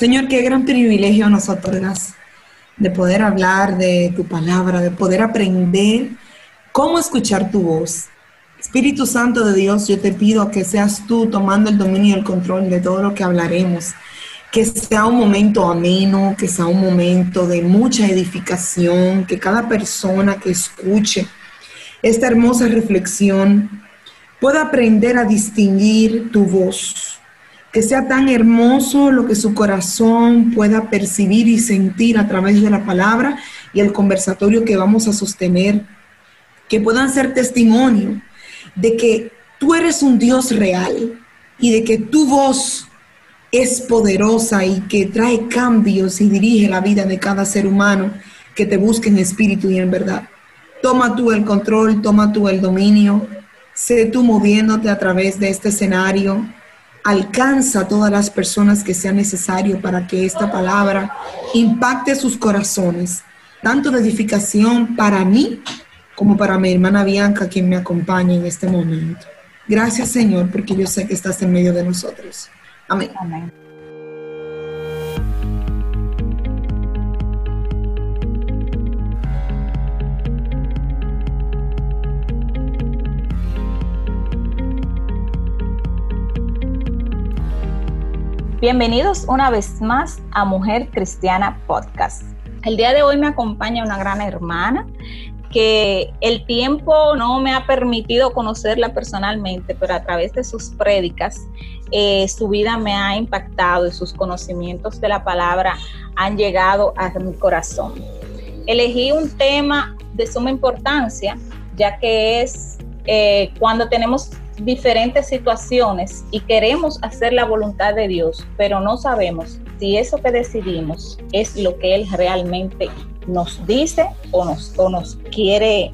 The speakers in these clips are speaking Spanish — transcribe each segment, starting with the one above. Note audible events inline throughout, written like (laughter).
Señor, qué gran privilegio nos otorgas de poder hablar de tu palabra, de poder aprender cómo escuchar tu voz. Espíritu Santo de Dios, yo te pido que seas tú tomando el dominio y el control de todo lo que hablaremos. Que sea un momento ameno, que sea un momento de mucha edificación, que cada persona que escuche esta hermosa reflexión pueda aprender a distinguir tu voz que sea tan hermoso lo que su corazón pueda percibir y sentir a través de la palabra y el conversatorio que vamos a sostener, que puedan ser testimonio de que tú eres un Dios real y de que tu voz es poderosa y que trae cambios y dirige la vida de cada ser humano que te busque en espíritu y en verdad. Toma tú el control, toma tú el dominio, sé tú moviéndote a través de este escenario, alcanza a todas las personas que sea necesario para que esta palabra impacte sus corazones, tanto de edificación para mí como para mi hermana Bianca, quien me acompaña en este momento. Gracias Señor, porque yo sé que estás en medio de nosotros. Amén. Amén. Bienvenidos una vez más a Mujer Cristiana Podcast. El día de hoy me acompaña una gran hermana que el tiempo no me ha permitido conocerla personalmente, pero a través de sus prédicas eh, su vida me ha impactado y sus conocimientos de la palabra han llegado a mi corazón. Elegí un tema de suma importancia, ya que es eh, cuando tenemos diferentes situaciones y queremos hacer la voluntad de Dios, pero no sabemos si eso que decidimos es lo que Él realmente nos dice o nos, nos quiere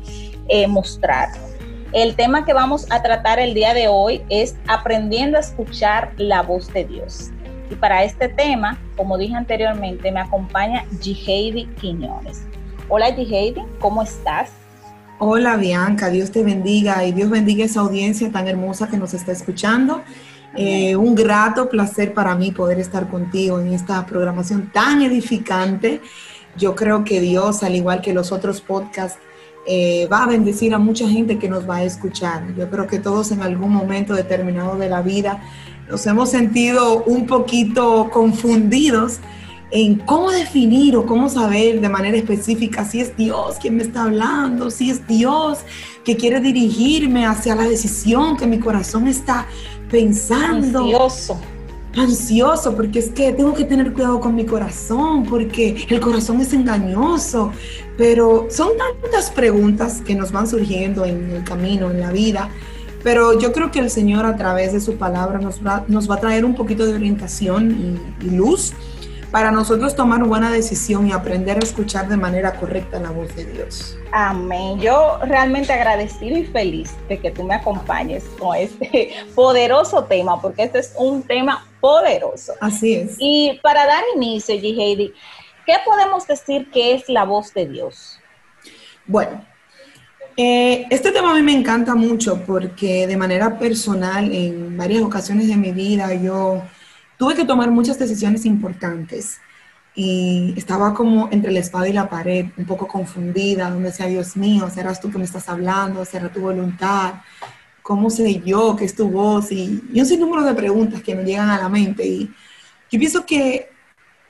eh, mostrar. El tema que vamos a tratar el día de hoy es aprendiendo a escuchar la voz de Dios. Y para este tema, como dije anteriormente, me acompaña Jiheidi Quiñones. Hola Jiheidi, ¿cómo estás? Hola Bianca, Dios te bendiga y Dios bendiga esa audiencia tan hermosa que nos está escuchando. Eh, un grato placer para mí poder estar contigo en esta programación tan edificante. Yo creo que Dios, al igual que los otros podcasts, eh, va a bendecir a mucha gente que nos va a escuchar. Yo creo que todos en algún momento determinado de la vida nos hemos sentido un poquito confundidos en cómo definir o cómo saber de manera específica si es Dios quien me está hablando, si es Dios que quiere dirigirme hacia la decisión que mi corazón está pensando. Ansioso. Ansioso, porque es que tengo que tener cuidado con mi corazón, porque el corazón es engañoso. Pero son tantas preguntas que nos van surgiendo en el camino, en la vida. Pero yo creo que el Señor a través de su palabra nos va, nos va a traer un poquito de orientación y, y luz para nosotros tomar buena decisión y aprender a escuchar de manera correcta la voz de Dios. Amén. Yo realmente agradecido y feliz de que tú me acompañes con este (laughs) poderoso tema, porque este es un tema poderoso. Así es. Y para dar inicio, G. Heidi, ¿qué podemos decir que es la voz de Dios? Bueno, eh, este tema a mí me encanta mucho porque de manera personal, en varias ocasiones de mi vida, yo tuve que tomar muchas decisiones importantes y estaba como entre la espada y la pared, un poco confundida, donde decía, Dios mío, ¿serás tú que me estás hablando? ¿Será tu voluntad? ¿Cómo sé yo que es tu voz? Y, y un sinnúmero de preguntas que me llegan a la mente. Y yo pienso que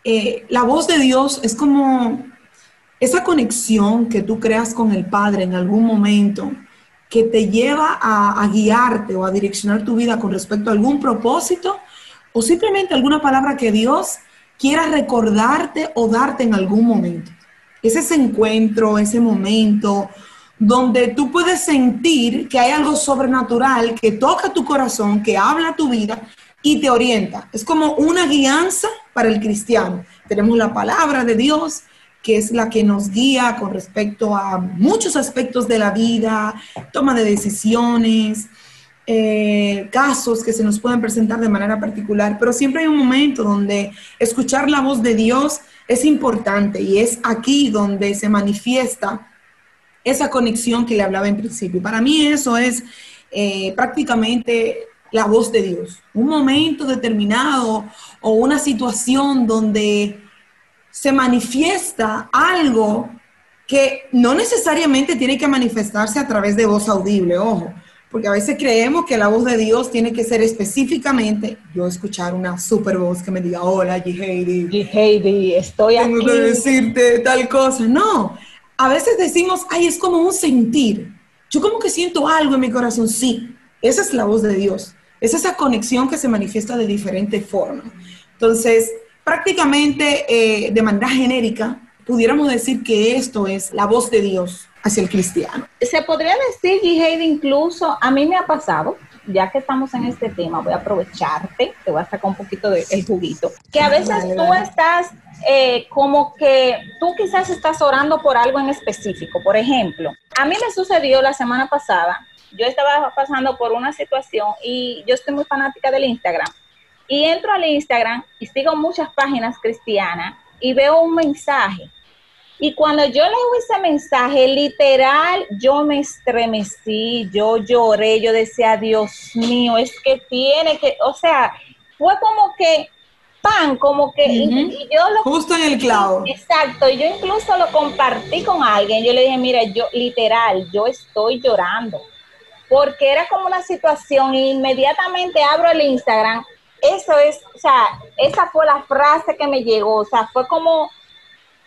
eh, la voz de Dios es como esa conexión que tú creas con el Padre en algún momento que te lleva a, a guiarte o a direccionar tu vida con respecto a algún propósito o simplemente alguna palabra que Dios quiera recordarte o darte en algún momento. Es ese encuentro, ese momento donde tú puedes sentir que hay algo sobrenatural que toca tu corazón, que habla tu vida y te orienta. Es como una guianza para el cristiano. Tenemos la palabra de Dios, que es la que nos guía con respecto a muchos aspectos de la vida, toma de decisiones, eh, casos que se nos pueden presentar de manera particular, pero siempre hay un momento donde escuchar la voz de Dios es importante y es aquí donde se manifiesta esa conexión que le hablaba en principio. Para mí eso es eh, prácticamente la voz de Dios. Un momento determinado o una situación donde se manifiesta algo que no necesariamente tiene que manifestarse a través de voz audible, ojo, porque a veces creemos que la voz de Dios tiene que ser específicamente yo escuchar una super voz que me diga, hola, G. Heidi, estoy aquí. Tengo que decirte tal cosa. No, a veces decimos, ay, es como un sentir. Yo como que siento algo en mi corazón. Sí, esa es la voz de Dios. Es esa conexión que se manifiesta de diferentes formas. Entonces, prácticamente eh, de manera genérica, pudiéramos decir que esto es la voz de Dios hacia el cristiano. Se podría decir, Heidi, incluso, a mí me ha pasado, ya que estamos en este tema, voy a aprovecharte, te voy a sacar un poquito del juguito, que a veces tú estás eh, como que tú quizás estás orando por algo en específico. Por ejemplo, a mí me sucedió la semana pasada, yo estaba pasando por una situación y yo estoy muy fanática del Instagram. Y entro al Instagram y sigo muchas páginas cristianas y veo un mensaje. Y cuando yo leo ese mensaje, literal, yo me estremecí, yo lloré, yo decía, Dios mío, es que tiene que, o sea, fue como que pan, como que yo lo justo en el clavo. Exacto, y yo incluso lo compartí con alguien. Yo le dije, mira, yo literal, yo estoy llorando. Porque era como una situación y inmediatamente abro el Instagram. Eso es, o sea, esa fue la frase que me llegó, o sea, fue como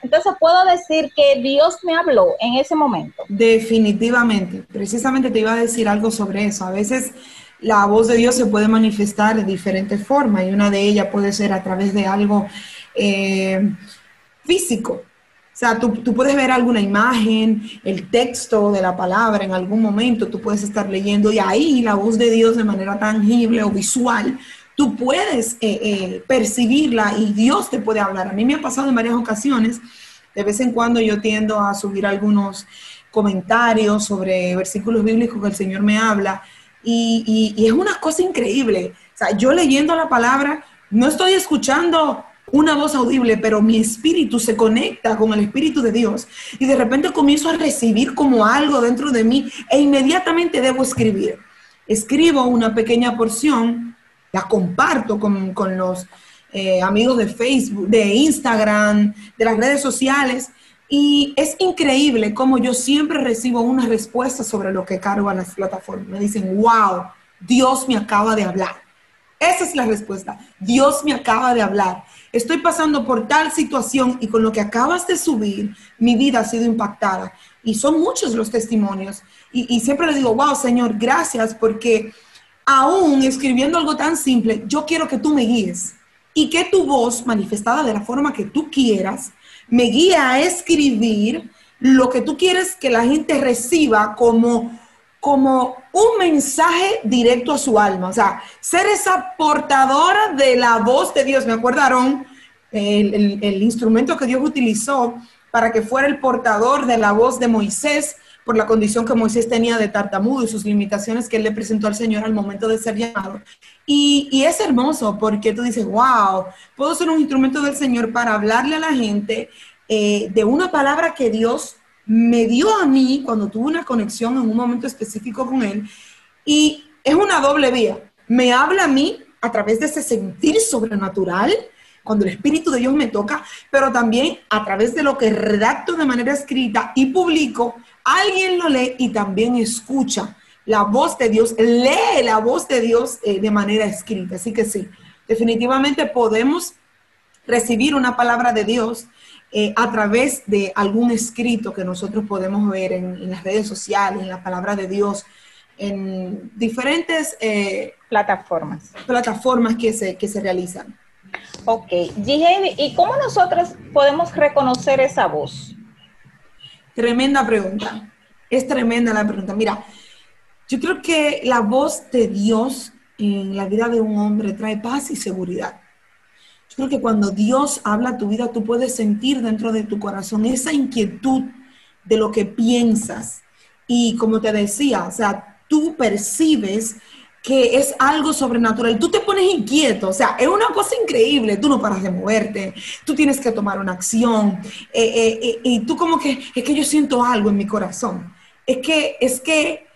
entonces puedo decir que Dios me habló en ese momento. Definitivamente, precisamente te iba a decir algo sobre eso. A veces la voz de Dios se puede manifestar de diferentes formas y una de ellas puede ser a través de algo eh, físico. O sea, tú, tú, puedes ver alguna imagen, el texto de la palabra en algún momento, tú puedes estar leyendo y ahí la voz de Dios de manera tangible o visual, tú puedes eh, eh, percibirla y Dios te puede hablar. A mí me ha pasado en varias ocasiones, de vez en cuando yo tiendo a subir algunos comentarios sobre versículos bíblicos que el Señor me habla y, es una cosa increíble. O sea, yo leyendo la palabra, no estoy escuchando una voz audible, pero mi espíritu se conecta con el espíritu de Dios y de repente comienzo a recibir como algo dentro de mí e inmediatamente debo escribir. Escribo una pequeña porción, la comparto con, los eh, amigos de Facebook, de Instagram, de las redes sociales y es increíble cómo yo siempre recibo una respuesta sobre lo que cargo a las plataformas. Me dicen, wow, Dios me acaba de hablar. Esa es la respuesta. Dios me acaba de hablar. Estoy pasando por tal situación y con lo que acabas de subir, mi vida ha sido impactada. Y son muchos los testimonios. Y, y siempre le digo, wow, Señor, gracias porque aún escribiendo algo tan simple, yo quiero que tú me guíes y que tu voz, manifestada de la forma que tú quieras, me guía a escribir lo que tú quieres que la gente reciba como, como un mensaje directo a su alma. O sea, ser esa portadora de la voz de Dios. Me acordaron el, el instrumento que Dios utilizó para que fuera el portador de la voz de Moisés por la condición que Moisés tenía de tartamudo y sus limitaciones que él le presentó al Señor al momento de ser llamado. Y, es hermoso porque tú dices, wow, puedo ser un instrumento del Señor para hablarle a la gente eh, de una palabra que Dios me dio a mí cuando tuve una conexión en un momento específico con Él. Y es una doble vía. Me habla a mí a través de ese sentir sobrenatural, cuando el Espíritu de Dios me toca, pero también a través de lo que redacto de manera escrita y publico, alguien lo lee y también escucha la voz de Dios, lee la voz de Dios eh, de manera escrita. Así que sí, definitivamente podemos recibir una palabra de Dios eh, a través de algún escrito que nosotros podemos ver en, las redes sociales, en la palabra de Dios, en diferentes eh, plataformas. Plataformas que se, que se realizan. Ok, ¿y cómo nosotros podemos reconocer esa voz? Tremenda pregunta. Es tremenda la pregunta. Mira, yo creo que la voz de Dios en la vida de un hombre trae paz y seguridad. Yo creo que cuando Dios habla a tu vida, tú puedes sentir dentro de tu corazón esa inquietud de lo que piensas. Y como te decía, o sea, tú percibes que es algo sobrenatural. Tú te pones inquieto, o sea, es una cosa increíble. Tú no paras de moverte, tú tienes que tomar una acción. Eh, eh, eh, y tú como que, es que yo siento algo en mi corazón. Es que, es que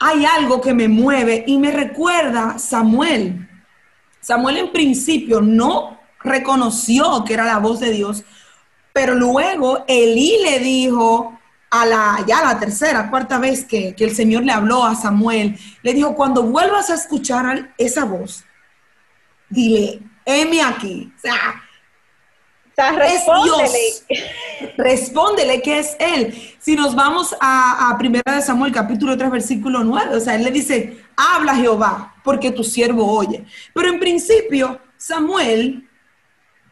hay algo que me mueve y me recuerda Samuel. Samuel en principio no reconoció que era la voz de Dios, pero luego Elí le dijo a la, ya la tercera, cuarta vez que, que el Señor le habló a Samuel, le dijo, cuando vuelvas a escuchar esa voz, dile, heme aquí. O sea, respóndele. respóndele que es Él. Si nos vamos a, a Primera de Samuel, capítulo 3, versículo 9, o sea, Él le dice, habla Jehová, porque tu siervo oye. Pero en principio, Samuel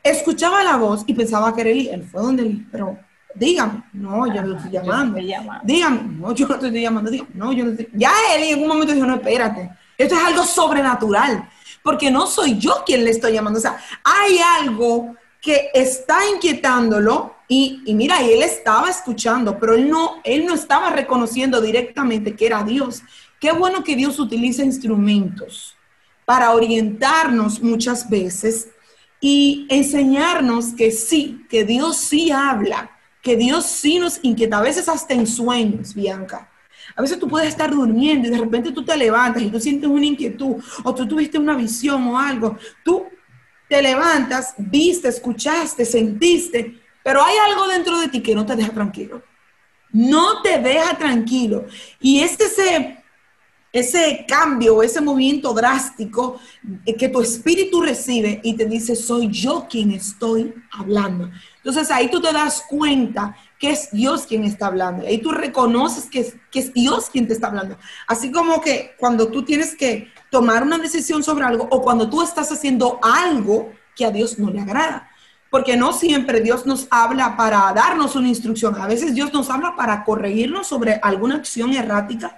escuchaba la voz y pensaba que era Él. Él fue donde él, pero dígame, no, yo no lo estoy llamando. Dígame, no, yo no te estoy llamando. Dígame, no, yo no estoy... Ya él en algún momento dijo, no, espérate. Esto es algo sobrenatural, porque no soy yo quien le estoy llamando. O sea, hay algo que está inquietándolo y, mira, y él estaba escuchando, pero él no, él no estaba reconociendo directamente que era Dios. Qué bueno que Dios utiliza instrumentos para orientarnos muchas veces y enseñarnos que sí, que Dios sí habla, que Dios sí nos inquieta, a veces hasta en sueños, Bianca. A veces tú puedes estar durmiendo y de repente tú te levantas y tú sientes una inquietud o tú tuviste una visión o algo. Tú te levantas, viste, escuchaste, sentiste, pero hay algo dentro de ti que no te deja tranquilo. No te deja tranquilo. Y es ese, ese cambio, ese movimiento drástico que tu espíritu recibe y te dice, soy yo quien estoy hablando. Entonces ahí tú te das cuenta que es Dios quien está hablando. Ahí tú reconoces que es, Dios quien te está hablando. Así como que cuando tú tienes que tomar una decisión sobre algo o cuando tú estás haciendo algo que a Dios no le agrada. Porque no siempre Dios nos habla para darnos una instrucción. A veces Dios nos habla para corregirnos sobre alguna acción errática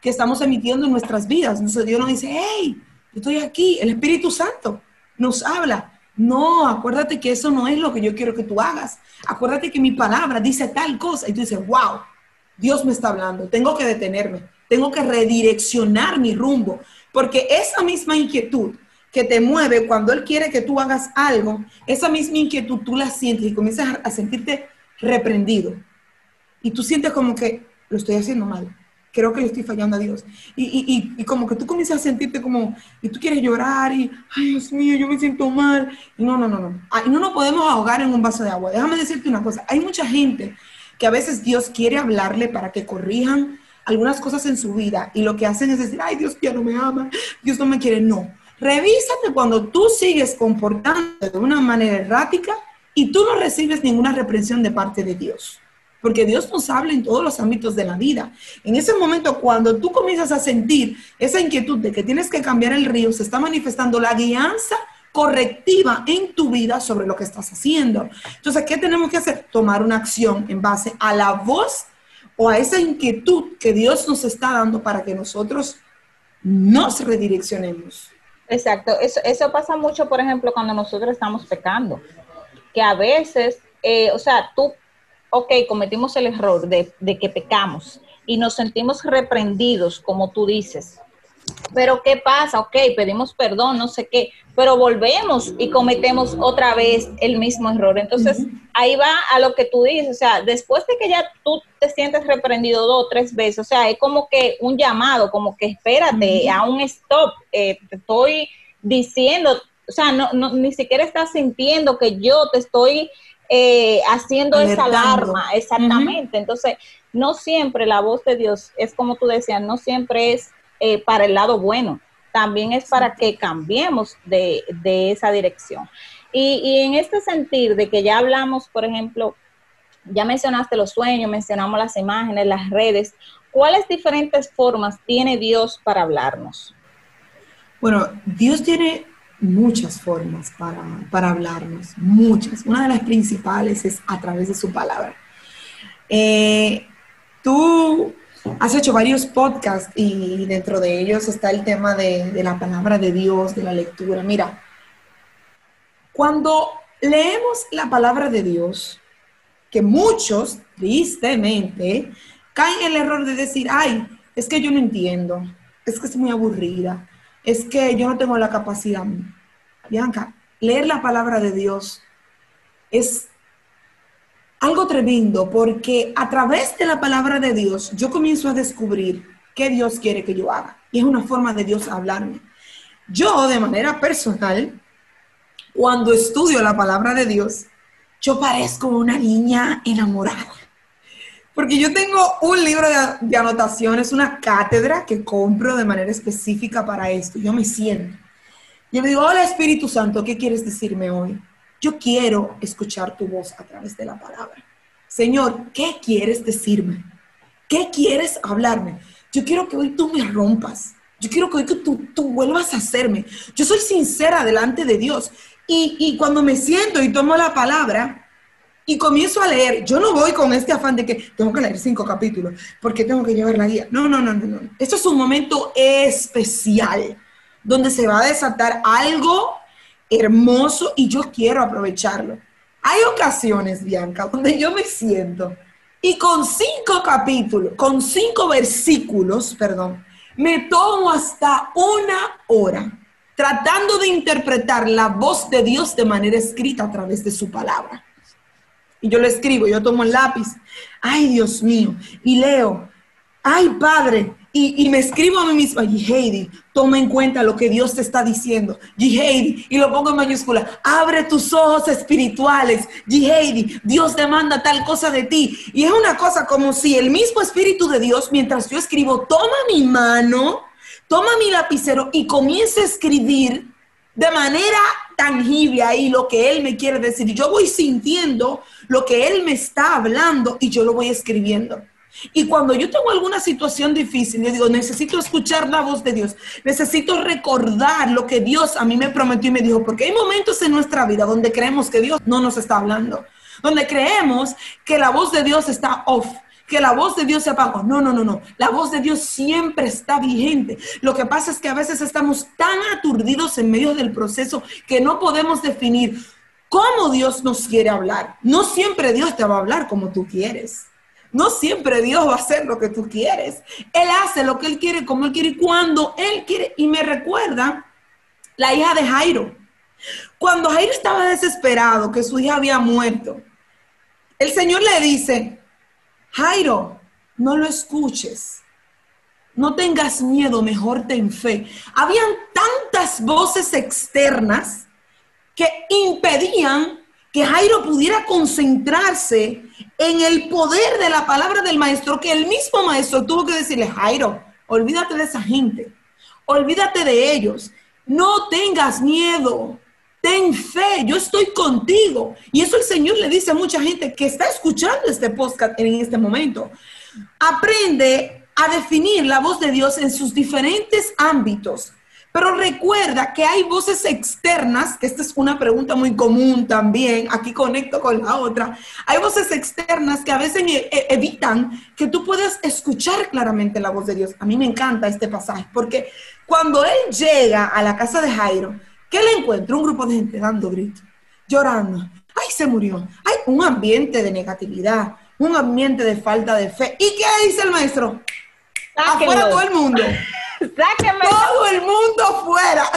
que estamos emitiendo en nuestras vidas. Entonces Dios nos dice, hey, yo estoy aquí. El Espíritu Santo nos habla. No, acuérdate que eso no es lo que yo quiero que tú hagas. Acuérdate que mi palabra dice tal cosa. Y tú dices, wow, Dios me está hablando. Tengo que detenerme. Tengo que redireccionar mi rumbo. Porque esa misma inquietud que te mueve cuando Él quiere que tú hagas algo, esa misma inquietud tú la sientes y comienzas a sentirte reprendido. Y tú sientes como que lo estoy haciendo mal. Creo que le estoy fallando a Dios. Y, y, como que tú comienzas a sentirte como, y tú quieres llorar y, ay Dios mío, yo me siento mal. Y no, no, no, no. Y no nos podemos ahogar en un vaso de agua. Déjame decirte una cosa. Hay mucha gente que a veces Dios quiere hablarle para que corrijan algunas cosas en su vida y lo que hacen es decir, ay, Dios ya no me ama, Dios no me quiere. No, revísate cuando tú sigues comportando de una manera errática y tú no recibes ninguna reprensión de parte de Dios. Porque Dios nos habla en todos los ámbitos de la vida. En ese momento, cuando tú comienzas a sentir esa inquietud de que tienes que cambiar el río, se está manifestando la guianza correctiva en tu vida sobre lo que estás haciendo. Entonces, ¿qué tenemos que hacer? Tomar una acción en base a la voz o a esa inquietud que Dios nos está dando para que nosotros nos redireccionemos. Exacto, eso, eso pasa mucho, por ejemplo, cuando nosotros estamos pecando, que a veces, eh, o sea, tú, ok, cometimos el error de, de que pecamos y nos sentimos reprendidos, como tú dices, pero ¿qué pasa? Ok, pedimos perdón, no sé qué, pero volvemos y cometemos otra vez el mismo error. Entonces, ahí va a lo que tú dices, o sea, después de que ya tú te sientes reprendido dos o tres veces, o sea, es como que un llamado, como que espérate, a un stop, eh, te estoy diciendo, o sea, no, no, ni siquiera estás sintiendo que yo te estoy eh, haciendo esa alarma, exactamente. Entonces, no siempre la voz de Dios es como tú decías, no siempre es eh, para el lado bueno, también es para que cambiemos de, esa dirección. Y, en este sentido de que ya hablamos, por ejemplo, ya mencionaste los sueños, mencionamos las imágenes, las redes, ¿cuáles diferentes formas tiene Dios para hablarnos? Bueno, Dios tiene muchas formas para, para hablarnos, muchas. Una de las principales es a través de su palabra. Eh, tú Has hecho varios podcasts y dentro de ellos está el tema de, la palabra de Dios, de la lectura. Mira, cuando leemos la palabra de Dios, que muchos, tristemente, caen en el error de decir, ay, es que yo no entiendo, es que es muy aburrida, es que yo no tengo la capacidad. Bianca, leer la palabra de Dios es algo tremendo porque a través de la palabra de Dios yo comienzo a descubrir qué Dios quiere que yo haga. Y es una forma de Dios hablarme. Yo, de manera personal, cuando estudio la palabra de Dios, yo parezco una niña enamorada. Porque yo tengo un libro de, anotaciones, una cátedra que compro de manera específica para esto. Yo me siento. Yo le digo, hola Espíritu Santo, ¿qué quieres decirme hoy? Yo quiero escuchar tu voz a través de la palabra. Señor, ¿qué quieres decirme? ¿Qué quieres hablarme? Yo quiero que hoy tú me rompas. Yo quiero que hoy tú, tú vuelvas a hacerme. Yo soy sincera delante de Dios. Y, y cuando me siento y tomo la palabra y comienzo a leer, yo no voy con este afán de que tengo que leer cinco capítulos porque tengo que llevar la guía. No, no, no, no, no. Esto es un momento especial donde se va a desatar algo hermoso y yo quiero aprovecharlo. Hay ocasiones, Bianca, donde yo me siento y con cinco capítulos, con cinco versículos, perdón, me tomo hasta una hora tratando de interpretar la voz de Dios de manera escrita a través de su palabra. Y yo lo escribo, yo tomo el lápiz, ay Dios mío, y leo, ay Padre, y, me escribo a mí misma, Heidi, toma en cuenta lo que Dios te está diciendo. Heidi, y lo pongo en mayúscula, abre tus ojos espirituales. Heidi, Dios demanda tal cosa de ti. Y es una cosa como si el mismo Espíritu de Dios, mientras yo escribo, toma mi mano, toma mi lapicero y comienza a escribir de manera tangible ahí lo que Él me quiere decir. Yo voy sintiendo lo que Él me está hablando y yo lo voy escribiendo. Y cuando yo tengo alguna situación difícil, yo digo, necesito escuchar la voz de Dios, necesito recordar lo que Dios a mí me prometió y me dijo, porque hay momentos en nuestra vida donde creemos que Dios no nos está hablando, donde creemos que la voz de Dios está off, que la voz de Dios se apagó. No, no, no, no. La voz de Dios siempre está vigente. Lo que pasa es que a veces estamos tan aturdidos en medio del proceso que no podemos definir cómo Dios nos quiere hablar. No siempre Dios te va a hablar como tú quieres. No siempre Dios va a hacer lo que tú quieres. Él hace lo que Él quiere, como Él quiere y cuando Él quiere. Y me recuerda la hija de Jairo. Cuando Jairo estaba desesperado que su hija había muerto, el Señor le dice, Jairo, no lo escuches. No tengas miedo, mejor ten fe. Habían tantas voces externas que impedían que Jairo pudiera concentrarse en el poder de la palabra del maestro, que el mismo maestro tuvo que decirle, Jairo, olvídate de esa gente, olvídate de ellos, no tengas miedo, ten fe, yo estoy contigo. Y eso el Señor le dice a mucha gente que está escuchando este podcast en este momento. Aprende a definir la voz de Dios en sus diferentes ámbitos pero recuerda que hay voces externas, que esta es una pregunta muy común también, aquí conecto con la otra, hay voces externas que a veces e, e, evitan que tú puedas escuchar claramente la voz de Dios. A mí me encanta este pasaje, porque cuando él llega a la casa de Jairo, ¿qué le encuentra? Un grupo de gente dando gritos, llorando. ¡Ay, se murió! Hay un ambiente de negatividad, un ambiente de falta de fe. ¿Y qué dice el maestro? Afuera todo el mundo. (laughs) Todo el mundo fuera.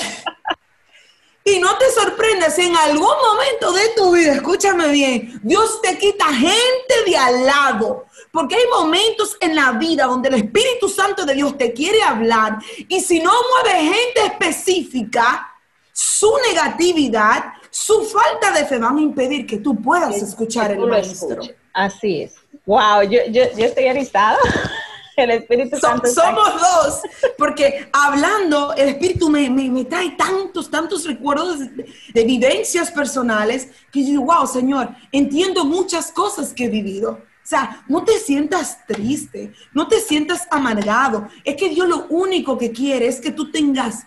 Y no te sorprendas en algún momento de tu vida, escúchame bien, Dios te quita gente de al lado. Porque hay momentos en la vida donde el Espíritu Santo de Dios te quiere hablar y si no mueve gente específica, su negatividad, su falta de fe van a impedir que tú puedas escuchar el maestro. Así es. Wow, yo, yo, yo estoy aristada. (laughs) El Espíritu Santo. somos dos, porque hablando, el Espíritu me, me, trae tantos, tantos recuerdos de, vivencias personales que yo digo, wow, Señor, entiendo muchas cosas que he vivido. O sea, no te sientas triste, no te sientas amargado. Es que Dios lo único que quiere es que tú tengas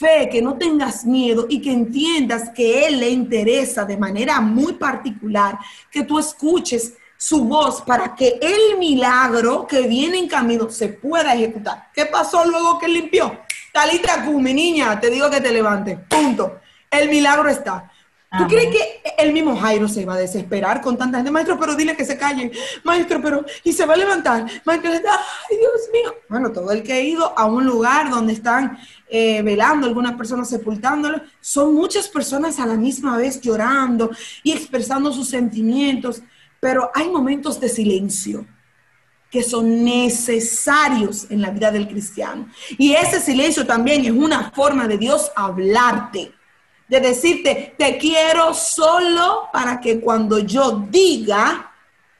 fe, que no tengas miedo y que entiendas que Él le interesa de manera muy particular que tú escuches su voz para que el milagro que viene en camino se pueda ejecutar. ¿Qué pasó luego que limpió? Talita mi niña, te digo que te levante. Punto. El milagro está. ¿Tú crees que el mismo Jairo se va a desesperar con tanta gente? Maestro, pero dile que se calle. Maestro, pero... Y se va a levantar. Maestro, ay, Dios mío. Bueno, todo el que ha ido a un lugar donde están eh, velando, algunas personas sepultándolo, son muchas personas a la misma vez llorando y expresando sus sentimientos pero hay momentos de silencio. que son necesarios en la vida del cristiano. Y ese silencio también es una forma de Dios hablarte, de decirte, te quiero solo para que cuando yo diga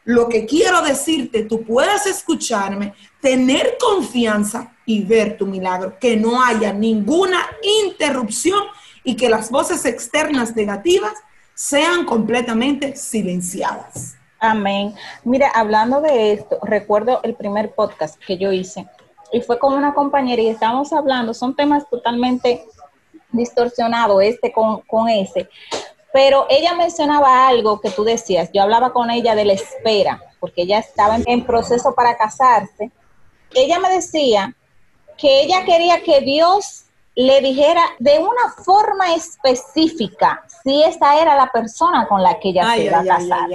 lo que quiero decirte, tú puedas escucharme, tener confianza y ver tu milagro, que no haya ninguna interrupción y que las voces externas negativas sean completamente silenciadas. Amén. Mira, hablando de esto, recuerdo el primer podcast que yo hice y fue con una compañera y estábamos hablando, son temas totalmente distorsionados este con, con ese, pero ella mencionaba algo que tú decías, yo hablaba con ella de la espera, porque ella estaba en proceso para casarse. Ella me decía que ella quería que Dios le dijera de una forma específica si esa era la persona con la que ella se iba a casar.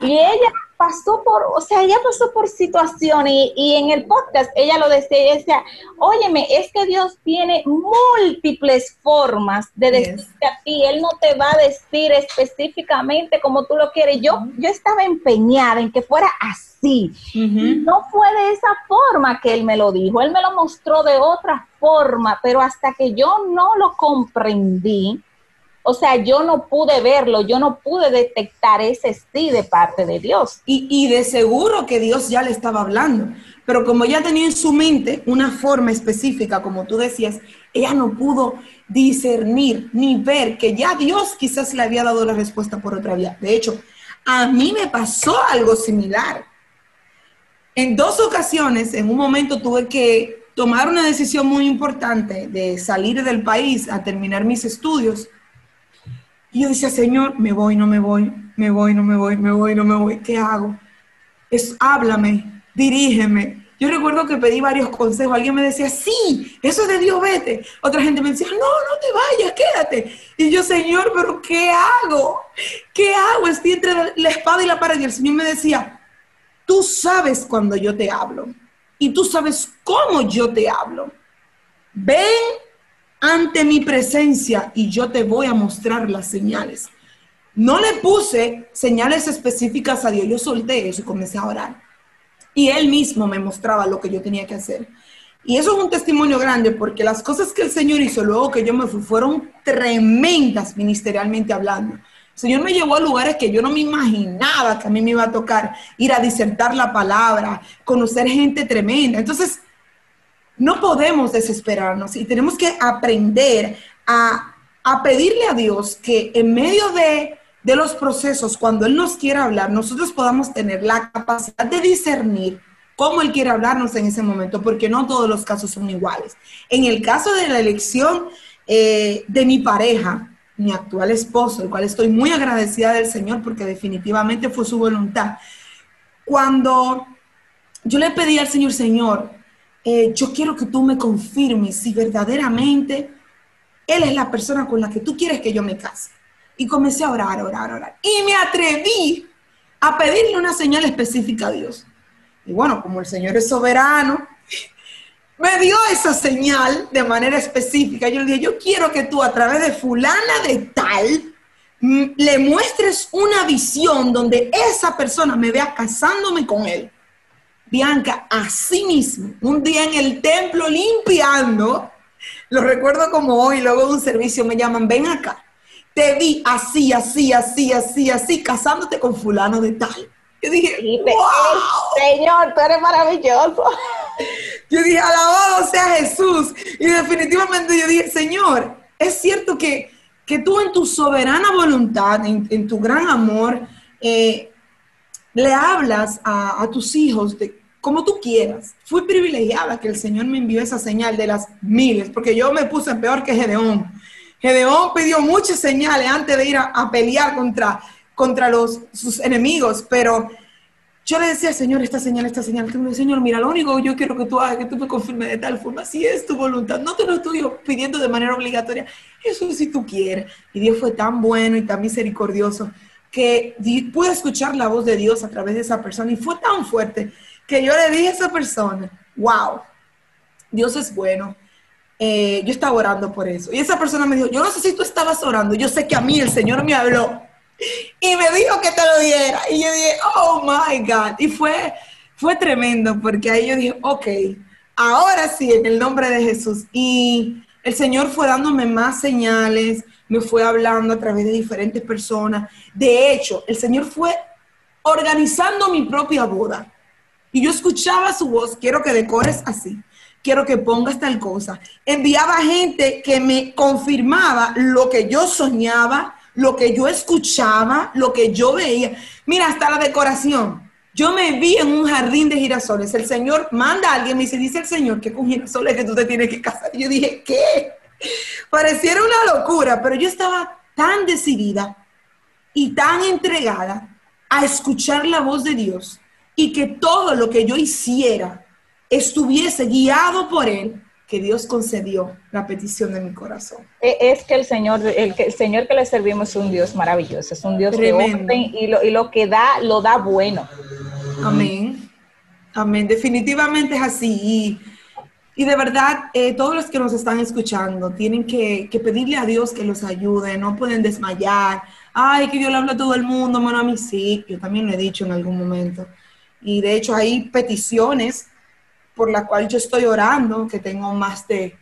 y ella pasó por, o sea, ella pasó por situaciones y, en el podcast ella lo decía, ella decía, óyeme, es que Dios tiene múltiples formas de decirte a ti, Él no te va a decir específicamente como tú lo quieres. Yo, yo estaba empeñada en que fuera así. No fue de esa forma que Él me lo dijo, Él me lo mostró de otra forma, pero hasta que yo no lo comprendí, o sea, yo no pude verlo, yo no pude detectar ese sí de parte de Dios. Y, de seguro que Dios ya le estaba hablando, pero como ella tenía en su mente una forma específica, como tú decías, ella no pudo discernir ni ver que ya Dios quizás le había dado la respuesta por otra vía. De hecho, a mí me pasó algo similar. En dos ocasiones, en un momento tuve que tomar una decisión muy importante de salir del país a terminar mis estudios y yo decía, Señor, me voy, no me voy, me voy, no me voy, me voy, no me voy, ¿qué hago? Es, háblame, dirígeme. Yo recuerdo que pedí varios consejos. Alguien me decía, sí, eso es de Dios, vete. Otra gente me decía, no, no te vayas, quédate. Y yo, Señor, pero ¿qué hago? ¿Qué hago? Estoy entre la espada y la pared. Y el Señor me decía, tú sabes cuando yo te hablo. Y tú sabes cómo yo te hablo. Ven ante mi presencia y yo te voy a mostrar las señales. No le puse señales específicas a Dios, yo solté eso y comencé a orar. Y Él mismo me mostraba lo que yo tenía que hacer. Y eso es un testimonio grande porque las cosas que el Señor hizo luego que yo me fui fueron tremendas ministerialmente hablando. Señor me llevó a lugares que yo no me imaginaba que a mí me iba a tocar ir a disertar la palabra, conocer gente tremenda. Entonces, no podemos desesperarnos y tenemos que aprender a, pedirle a Dios que en medio de, de los procesos, cuando Él nos quiera hablar, nosotros podamos tener la capacidad de discernir cómo Él quiere hablarnos en ese momento, porque no todos los casos son iguales. En el caso de la elección eh, de mi pareja, mi actual esposo, el cual estoy muy agradecida del Señor porque definitivamente fue su voluntad. Cuando yo le pedí al Señor, Señor, eh, yo quiero que tú me confirmes si verdaderamente Él es la persona con la que tú quieres que yo me case. Y comencé a orar, orar, orar. Y me atreví a pedirle una señal específica a Dios. Y bueno, como el Señor es soberano, me dio esa señal de manera específica. Yo le dije, yo quiero que tú a través de fulana de tal, mm, le muestres una visión donde esa persona me vea casándome con él. Bianca, así mismo, un día en el templo limpiando, lo recuerdo como hoy, luego de un servicio me llaman, ven acá, te vi así, así, así, así, así, casándote con fulano de tal. Yo dije, wow. Señor, tú eres maravilloso. (laughs) Yo dije, alabado sea Jesús. Y definitivamente yo dije, Señor, es cierto que, que tú en tu soberana voluntad, en, tu gran amor, eh, le hablas a, a, tus hijos de como tú quieras. Fui privilegiada que el Señor me envió esa señal de las miles, porque yo me puse peor que Gedeón. Gedeón pidió muchas señales antes de ir a, pelear contra, contra los, sus enemigos, pero yo le decía, Señor, esta señal, esta señal. Señor, mira, lo único que yo quiero que tú hagas, que tú me confirmes de tal forma, si es tu voluntad. No te lo estoy pidiendo de manera obligatoria. Eso si tú quieres. Y Dios fue tan bueno y tan misericordioso que pude escuchar la voz de Dios a través de esa persona y fue tan fuerte que yo le dije a esa persona, wow, Dios es bueno. Eh, yo estaba orando por eso. Y esa persona me dijo, yo no sé si tú estabas orando, yo sé que a mí el Señor me habló y me dijo que te lo diera. Y yo dije, oh my God. Y fue, fue tremendo porque ahí yo dije, ok, ahora sí, en el nombre de Jesús. Y el Señor fue dándome más señales, me fue hablando a través de diferentes personas. De hecho, el Señor fue organizando mi propia boda. Y yo escuchaba su voz, quiero que decores así, quiero que pongas tal cosa. Enviaba gente que me confirmaba lo que yo soñaba, lo que yo escuchaba, lo que yo veía. Mira, hasta la decoración. Yo me vi en un jardín de girasoles. El Señor manda a alguien, me dice, dice el Señor que con girasoles que tú te tienes que casar. Yo dije, ¿qué? Pareciera una locura, pero yo estaba tan decidida y tan entregada a escuchar la voz de Dios y que todo lo que yo hiciera estuviese guiado por Él, que Dios concedió la petición de mi corazón. E, es que el Señor, el, que, el Señor que le servimos es un Dios maravilloso, es un Dios de orden y lo, y lo que da, lo da bueno. Amén. Amén. Definitivamente es así. Y, de verdad, eh, todos los que nos están escuchando tienen que, que, pedirle a Dios que los ayude, no pueden desmayar. Ay, que Dios le habla a todo el mundo, bueno, a mí sí, yo también lo he dicho en algún momento. Y de hecho hay peticiones por las cuales yo estoy orando, que tengo más de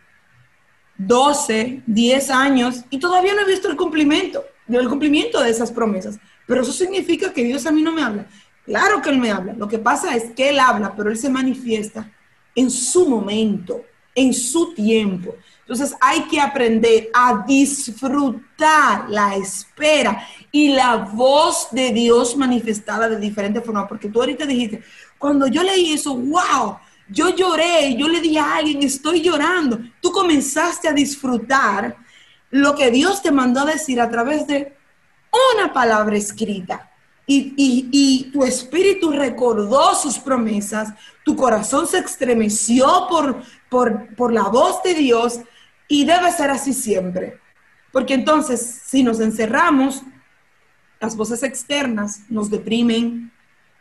12, 10 años, y todavía no he visto el cumplimiento, el cumplimiento de esas promesas. Pero eso significa que Dios a mí no me habla. Claro que Él me habla. Lo que pasa es que Él habla, pero Él se manifiesta en su momento, en su tiempo. Entonces hay que aprender a disfrutar la espera y la voz de Dios manifestada de diferentes formas. Porque tú ahorita dijiste, cuando yo leí eso, wow, yo lloré, yo le dije a alguien, estoy llorando. Tú comenzaste a disfrutar lo que Dios te mandó a decir a través de una palabra escrita y, tu espíritu recordó sus promesas, tu corazón se estremeció por, por, por la voz de Dios y debe ser así siempre. Porque entonces, si nos encerramos, las voces externas nos deprimen,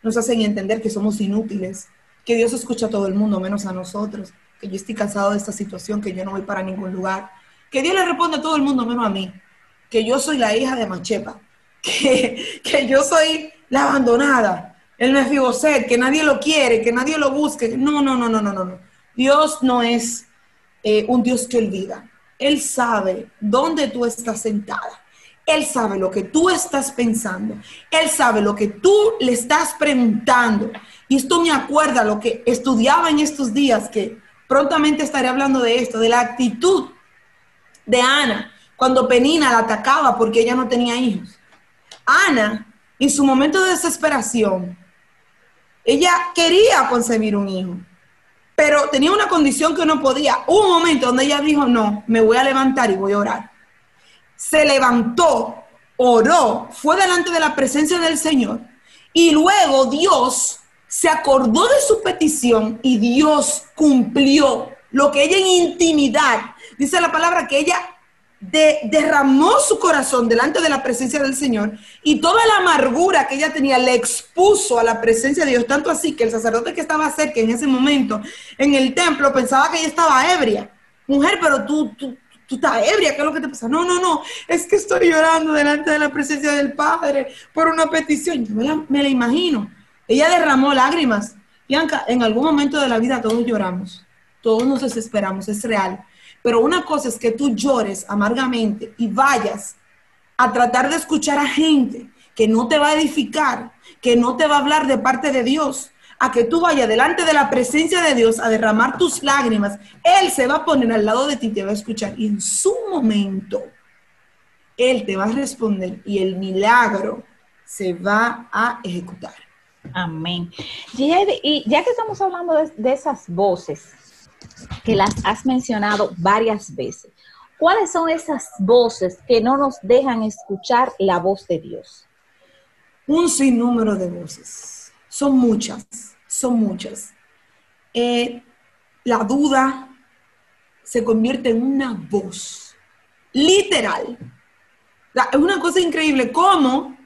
nos hacen entender que somos inútiles, que Dios escucha a todo el mundo menos a nosotros, que yo estoy cansado de esta situación, que yo no voy para ningún lugar, que Dios le responde a todo el mundo menos a mí, que yo soy la hija de Machepa, (laughs) que, yo soy la abandonada, el mefiboset, que nadie lo quiere, que nadie lo busque. No, no, no, no, no, no. Dios no es eh, un Dios que olvida. Él sabe dónde tú estás sentada. Él sabe lo que tú estás pensando. Él sabe lo que tú le estás preguntando. Y esto me acuerda lo que estudiaba en estos días, que prontamente estaré hablando de esto, de la actitud de Ana cuando Penina la atacaba porque ella no tenía hijos. Ana, en su momento de desesperación, ella quería concebir un hijo, pero tenía una condición que no podía. Un momento donde ella dijo, no, me voy a levantar y voy a orar. Se levantó, oró, fue delante de la presencia del Señor y luego Dios se acordó de su petición y Dios cumplió lo que ella en intimidad, dice la palabra que ella derramó su corazón delante de la presencia del Señor y toda la amargura que ella tenía le expuso a la presencia de Dios, tanto así que el sacerdote que estaba cerca en ese momento en el templo pensaba que ella estaba ebria. Mujer, pero tú, tú, tú estás ebria, ¿qué es lo que te pasa? No, no, no, es que estoy llorando delante de la presencia del Padre por una petición. Yo me la, me la imagino. Ella derramó lágrimas. Bianca, en algún momento de la vida todos lloramos, todos nos desesperamos, es real pero una cosa es que tú llores amargamente y vayas a tratar de escuchar a gente que no te va a edificar, que no te va a hablar de parte de Dios, a que tú vayas delante de la presencia de Dios a derramar tus lágrimas. Él se va a poner al lado de ti te va a escuchar. Y en su momento, Él te va a responder y el milagro se va a ejecutar. Amén. Y ya que estamos hablando de esas voces, que las has mencionado varias veces. ¿Cuáles son esas voces que no nos dejan escuchar la voz de Dios? Un sinnúmero de voces. Son muchas, son muchas. Eh, la duda se convierte en una voz, literal. Es una cosa increíble cómo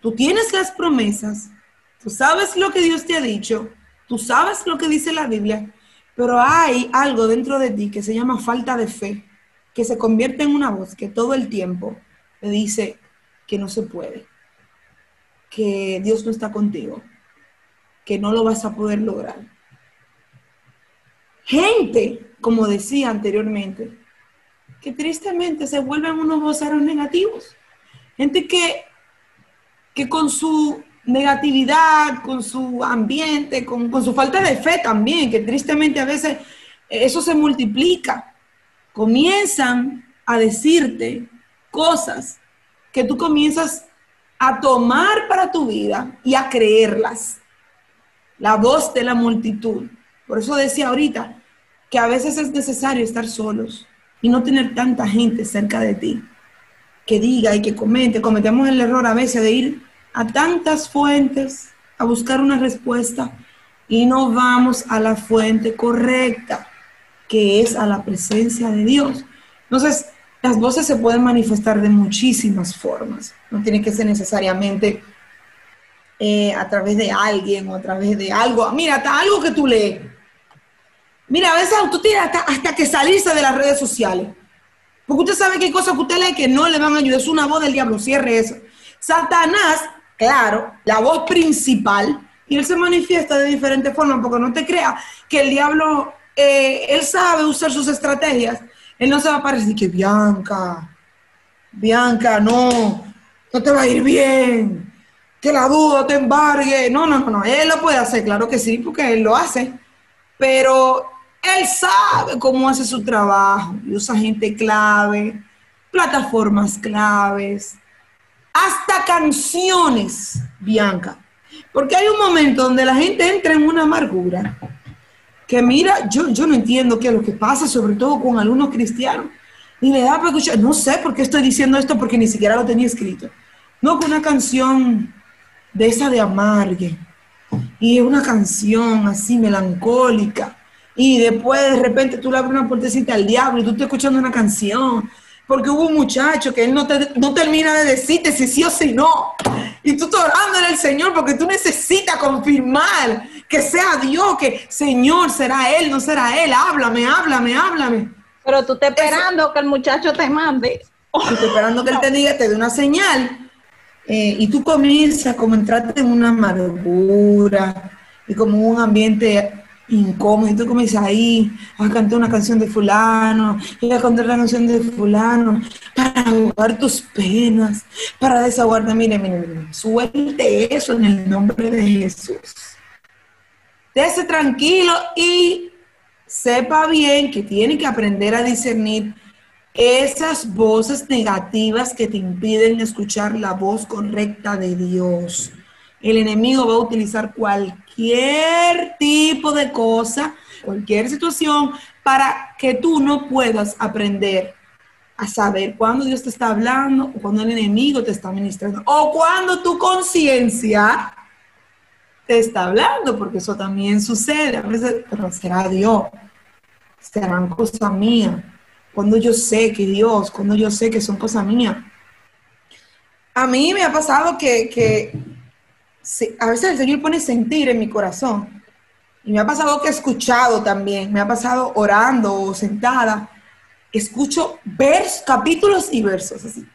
tú tienes las promesas, tú sabes lo que Dios te ha dicho, tú sabes lo que dice la Biblia, pero hay algo dentro de ti que se llama falta de fe, que se convierte en una voz que todo el tiempo te dice que no se puede, que Dios no está contigo, que no lo vas a poder lograr. Gente, como decía anteriormente, que tristemente se vuelven unos voceros negativos. Gente que, que con su negatividad, con su ambiente, con, con, su falta de fe también, que tristemente a veces eso se multiplica. Comienzan a decirte cosas que tú comienzas a tomar para tu vida y a creerlas. La voz de la multitud. Por eso decía ahorita que a veces es necesario estar solos y no tener tanta gente cerca de ti que diga y que comente. Cometemos el error a veces de ir a tantas fuentes a buscar una respuesta y no vamos a la fuente correcta, que es a la presencia de Dios. Entonces, las voces se pueden manifestar de muchísimas formas. No tiene que ser necesariamente eh, a través de alguien o a través de algo. Mira, hasta algo que tú lees. Mira, a veces tú tienes hasta, hasta que salirse de las redes sociales. Porque usted sabe que hay cosas que usted lee que no le van a ayudar. Es una voz del diablo, cierre eso. Satanás claro, la voz principal, y él se manifiesta de diferentes formas, porque no te creas que el diablo, eh, él sabe usar sus estrategias. Él no se va a parecer que Bianca, Bianca, no, no te va a ir bien, que la duda te embargue. No, no, no, no, él lo puede hacer, claro que sí, porque él lo hace, pero él sabe cómo hace su trabajo y usa gente clave, plataformas claves, hasta canciones, Bianca. Porque hay un momento donde la gente entra en una amargura que mira, yo, yo no entiendo qué es lo que pasa, sobre todo con algunos cristianos. Y le da para escuchar, no sé por qué estoy diciendo esto, porque ni siquiera lo tenía escrito. No, con una canción de esa de amargue. Y es una canción así melancólica. Y después de repente tú le abres una puertecita al diablo y tú estás escuchando una canción porque hubo un muchacho que él no, no termina de decirte si sí o si no. Y tú estás orando en el Señor porque tú necesitas confirmar que sea Dios, que Señor será Él, no será Él. Háblame, háblame, háblame. Pero tú estás esperando que el muchacho te mande. Tú estás esperando que Él te diga, te dé una señal. Eh, y tú comienzas como entrarte en una amargura y como un ambiente incómodo. Y tú comienzas ahí a cantar una canción de fulano, y a cantar la canción de fulano, para ahogar tus penas, para desahogarte. Mire, mire, mire, suelte eso en el nombre de Jesús. Dese tranquilo y sepa bien que tiene que aprender a discernir esas voces negativas que te impiden escuchar la voz correcta de Dios. El enemigo va a utilizar cualquier tipo de cosa, cualquier situación, para que tú no puedas aprender a saber cuándo Dios te está hablando, o cuándo el enemigo te está ministrando, o cuándo tu conciencia te está hablando, porque eso también sucede. A veces, pero será Dios, serán cosas mías. Cuando yo sé que Dios, cuando yo sé que son cosas mías. A mí me ha pasado que, que a veces el Señor pone sentir en mi corazón. Y me ha pasado que he escuchado también, me ha pasado orando o sentada, escucho versos, capítulos y versos, así.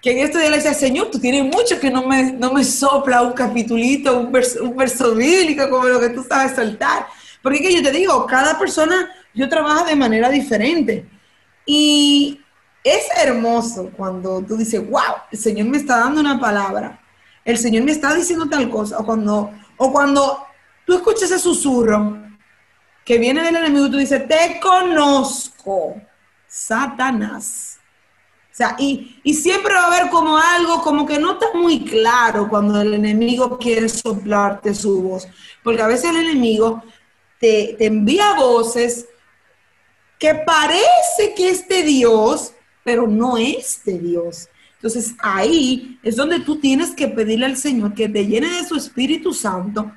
Que en este día le decía, Señor, tú tienes mucho que no me, no me sopla un capitulito, un verso, un verso bíblico como lo que tú sabes soltar. Porque que yo te digo, cada persona, yo trabajo de manera diferente. Y es hermoso cuando tú dices, wow, el Señor me está dando una palabra el Señor me está diciendo tal cosa, o cuando, o cuando tú escuchas ese susurro que viene del enemigo, tú dices, te conozco, Satanás. O sea, y, siempre va a haber como algo como que no está muy claro cuando el enemigo quiere soplarte su voz, porque a veces el enemigo te, te envía voces que parece que es de Dios, pero no es de Dios. Entonces ahí es donde tú tienes que pedirle al Señor que te llene de su Espíritu Santo.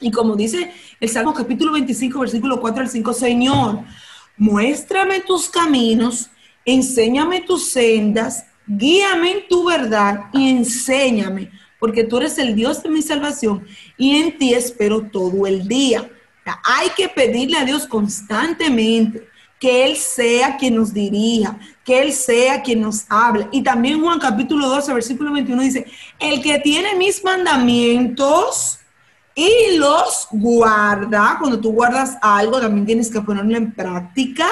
Y como dice el Salmo capítulo 25, versículo 4 al 5, Señor, muéstrame tus caminos, enséñame tus sendas, guíame en tu verdad y enséñame, porque tú eres el Dios de mi salvación y en ti espero todo el día. hay que pedirle a Dios constantemente que Él sea quien nos dirija, que Él sea quien nos hable. Y también Juan capítulo 12, versículo 21 dice, el que tiene mis mandamientos y los guarda. Cuando tú guardas algo, también tienes que ponerlo en práctica.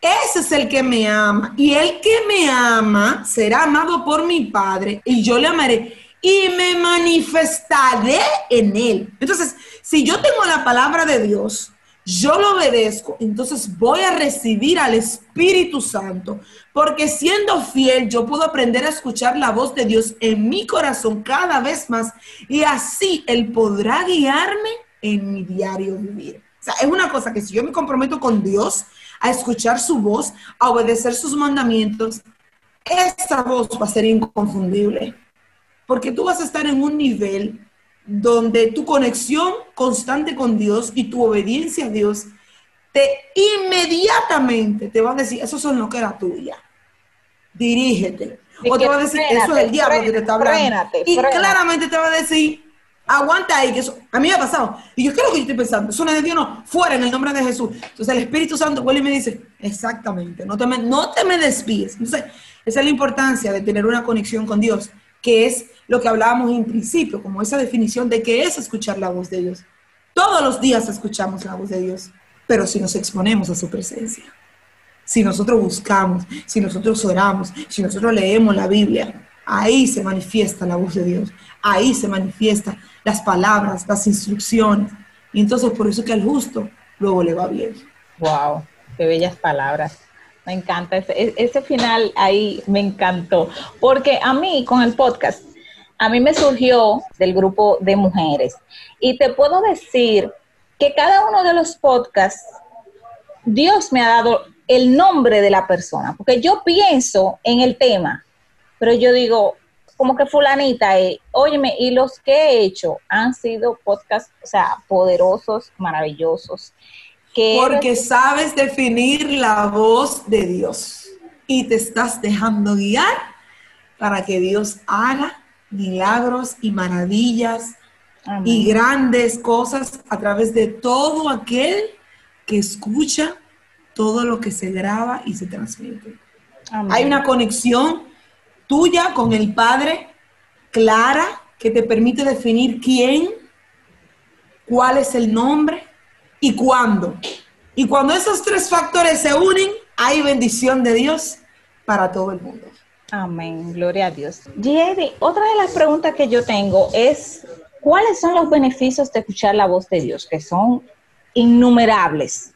Ese es el que me ama. Y el que me ama será amado por mi Padre y yo le amaré y me manifestaré en él. Entonces, si yo tengo la palabra de Dios, yo lo obedezco, entonces voy a recibir al Espíritu Santo, porque siendo fiel yo puedo aprender a escuchar la voz de Dios en mi corazón cada vez más y así Él podrá guiarme en mi diario vivir. O sea, es una cosa que si yo me comprometo con Dios a escuchar su voz, a obedecer sus mandamientos, esa voz va a ser inconfundible, porque tú vas a estar en un nivel donde tu conexión constante con Dios y tu obediencia a Dios te inmediatamente te va a decir, eso son lo que era tuya. Dirígete. o te va a decir, eso es el diablo que te está hablando. y claramente te va a decir, aguanta ahí, que eso, a mí me ha pasado. Y yo, ¿qué es lo que yo estoy pensando? Eso no es de Dios, no, fuera en el nombre de Jesús. Entonces el Espíritu Santo vuelve y me dice, exactamente, no te me, no te me desvíes. Entonces, esa es la importancia de tener una conexión con Dios, que es lo que hablábamos en principio, como esa definición de qué es escuchar la voz de Dios. Todos los días escuchamos la voz de Dios, pero si nos exponemos a su presencia, si nosotros buscamos, si nosotros oramos, si nosotros leemos la Biblia, ahí se manifiesta la voz de Dios, ahí se manifiestan las palabras, las instrucciones. Y entonces por eso que al justo luego le va bien. Wow, qué bellas palabras. Me encanta, ese, ese final ahí me encantó, porque a mí con el podcast a mí me surgió del grupo de mujeres. Y te puedo decir que cada uno de los podcasts, Dios me ha dado el nombre de la persona, porque yo pienso en el tema, pero yo digo, como que fulanita, eh, óyeme, y los que he hecho han sido podcasts, o sea, poderosos, maravillosos. Que porque sabes definir la voz de Dios y te estás dejando guiar para que Dios haga milagros y maravillas y grandes cosas a través de todo aquel que escucha todo lo que se graba y se transmite. Hay una conexión tuya con el Padre clara que te permite definir quién, cuál es el nombre y cuándo. Y cuando esos tres factores se unen, hay bendición de Dios para todo el mundo. Amén, gloria a Dios. Jerry, otra de las preguntas que yo tengo es, ¿cuáles son los beneficios de escuchar la voz de Dios? Que son innumerables.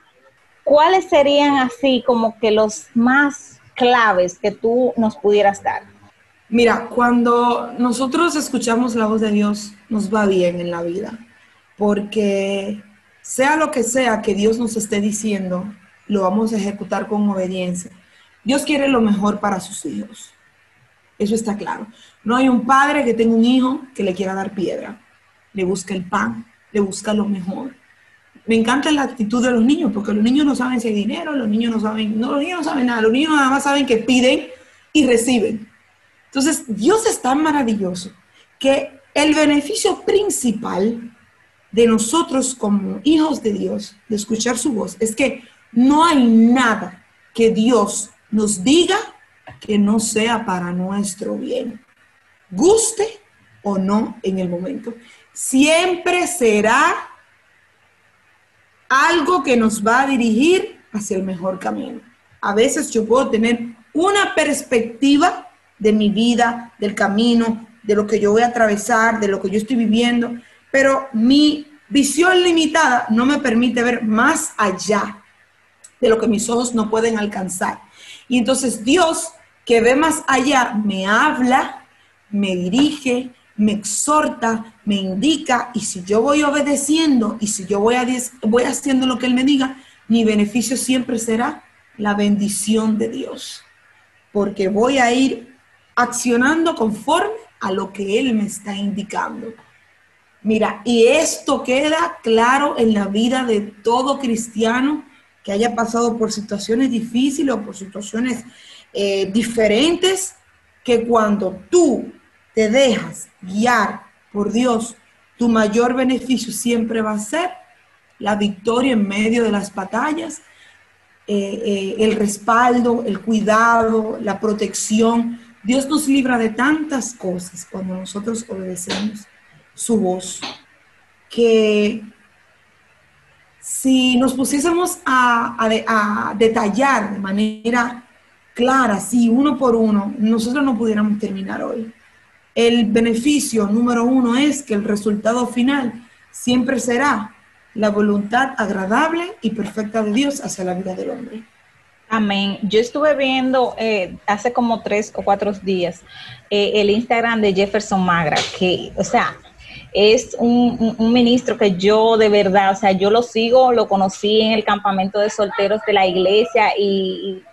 ¿Cuáles serían así como que los más claves que tú nos pudieras dar? Mira, cuando nosotros escuchamos la voz de Dios, nos va bien en la vida, porque sea lo que sea que Dios nos esté diciendo, lo vamos a ejecutar con obediencia. Dios quiere lo mejor para sus hijos. Eso está claro. No hay un padre que tenga un hijo que le quiera dar piedra. Le busca el pan, le busca lo mejor. Me encanta la actitud de los niños, porque los niños no saben si hay dinero, los niños no saben, no, los niños no saben nada, los niños nada más saben que piden y reciben. Entonces, Dios es tan maravilloso que el beneficio principal de nosotros como hijos de Dios, de escuchar su voz, es que no hay nada que Dios nos diga que no sea para nuestro bien, guste o no en el momento. Siempre será algo que nos va a dirigir hacia el mejor camino. A veces yo puedo tener una perspectiva de mi vida, del camino, de lo que yo voy a atravesar, de lo que yo estoy viviendo, pero mi visión limitada no me permite ver más allá de lo que mis ojos no pueden alcanzar. Y entonces Dios que ve más allá, me habla, me dirige, me exhorta, me indica, y si yo voy obedeciendo y si yo voy, voy haciendo lo que Él me diga, mi beneficio siempre será la bendición de Dios, porque voy a ir accionando conforme a lo que Él me está indicando. Mira, y esto queda claro en la vida de todo cristiano que haya pasado por situaciones difíciles o por situaciones eh, diferentes que cuando tú te dejas guiar por Dios, tu mayor beneficio siempre va a ser la victoria en medio de las batallas, eh, eh, el respaldo, el cuidado, la protección. Dios nos libra de tantas cosas cuando nosotros obedecemos su voz. que si nos pusiésemos a, detallar de manera clara, sí, uno por uno, nosotros no pudiéramos terminar hoy. El beneficio número uno es que el resultado final siempre será la voluntad agradable y perfecta de Dios hacia la vida del hombre. Amén. Yo estuve viendo eh, hace como tres o cuatro días eh, el Instagram de Jefferson Magra, que, o sea, es un, ministro que yo de verdad, o sea, yo lo sigo, lo conocí en el campamento de solteros de la iglesia y